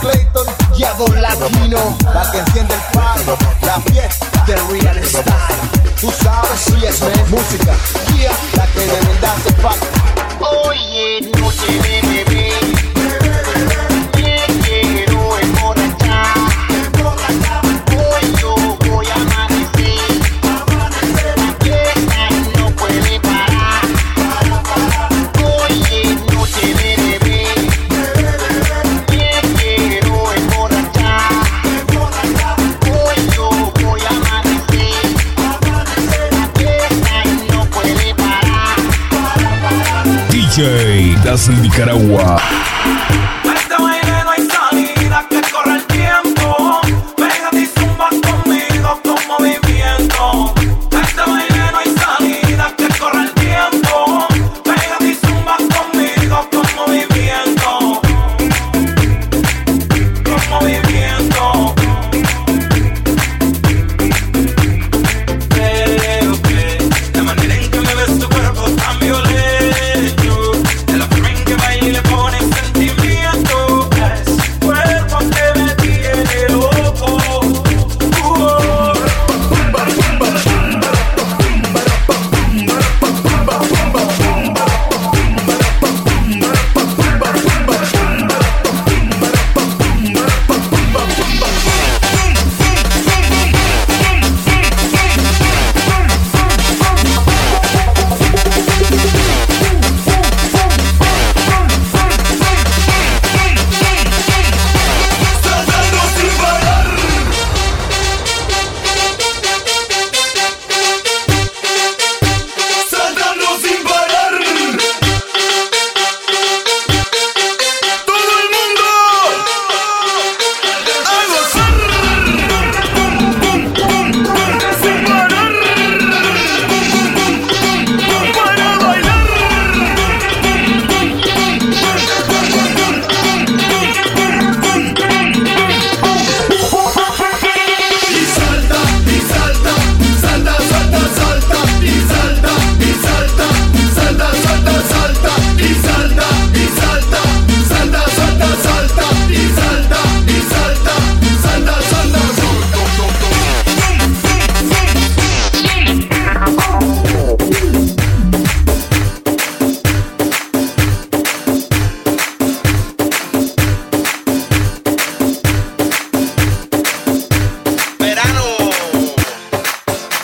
Clayton y a Don Latino. La que enciende el palo, la fiesta de Real Style. Tú sabes, si es música, yeah, la que de verdad se. Oye, no Caracas, Nicaragua.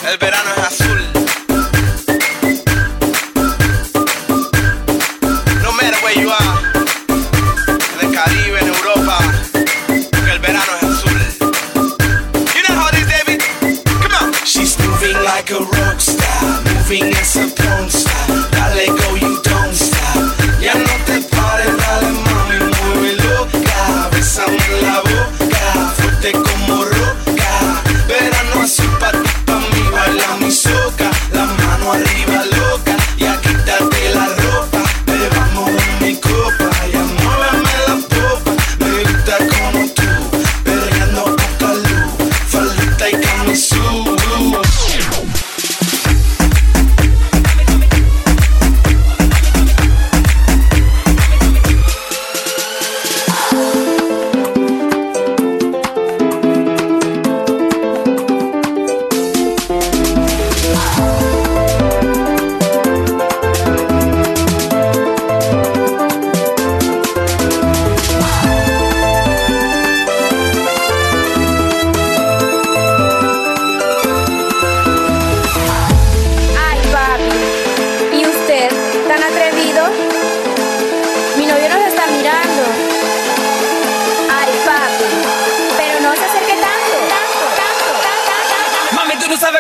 El verano es así.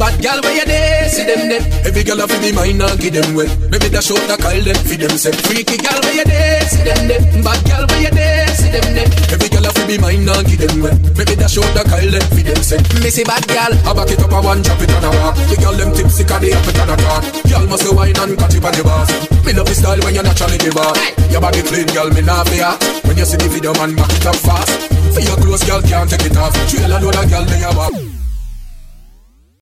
Bad gal where you there, see them there. Every gal have to be mine and give them well. Maybe dash out a call them, feed them say. Freaky gal where you there, see them there. Bad gal where you there, see them there. Every gal have to be mine and give them well. Maybe dash out a call them, feed them say. Missy bad gal, I back it up a one, drop it on a walk. The gal them tipsy 'cause they have it on a talk. Gal must go wine and catch it on the bars. Me love the style when you naturally give up. Your body clean, gal, me not fear. When you see the video, man, back it up fast. For your clothes, gal, can't take it off. Trail a load of gal, they have up.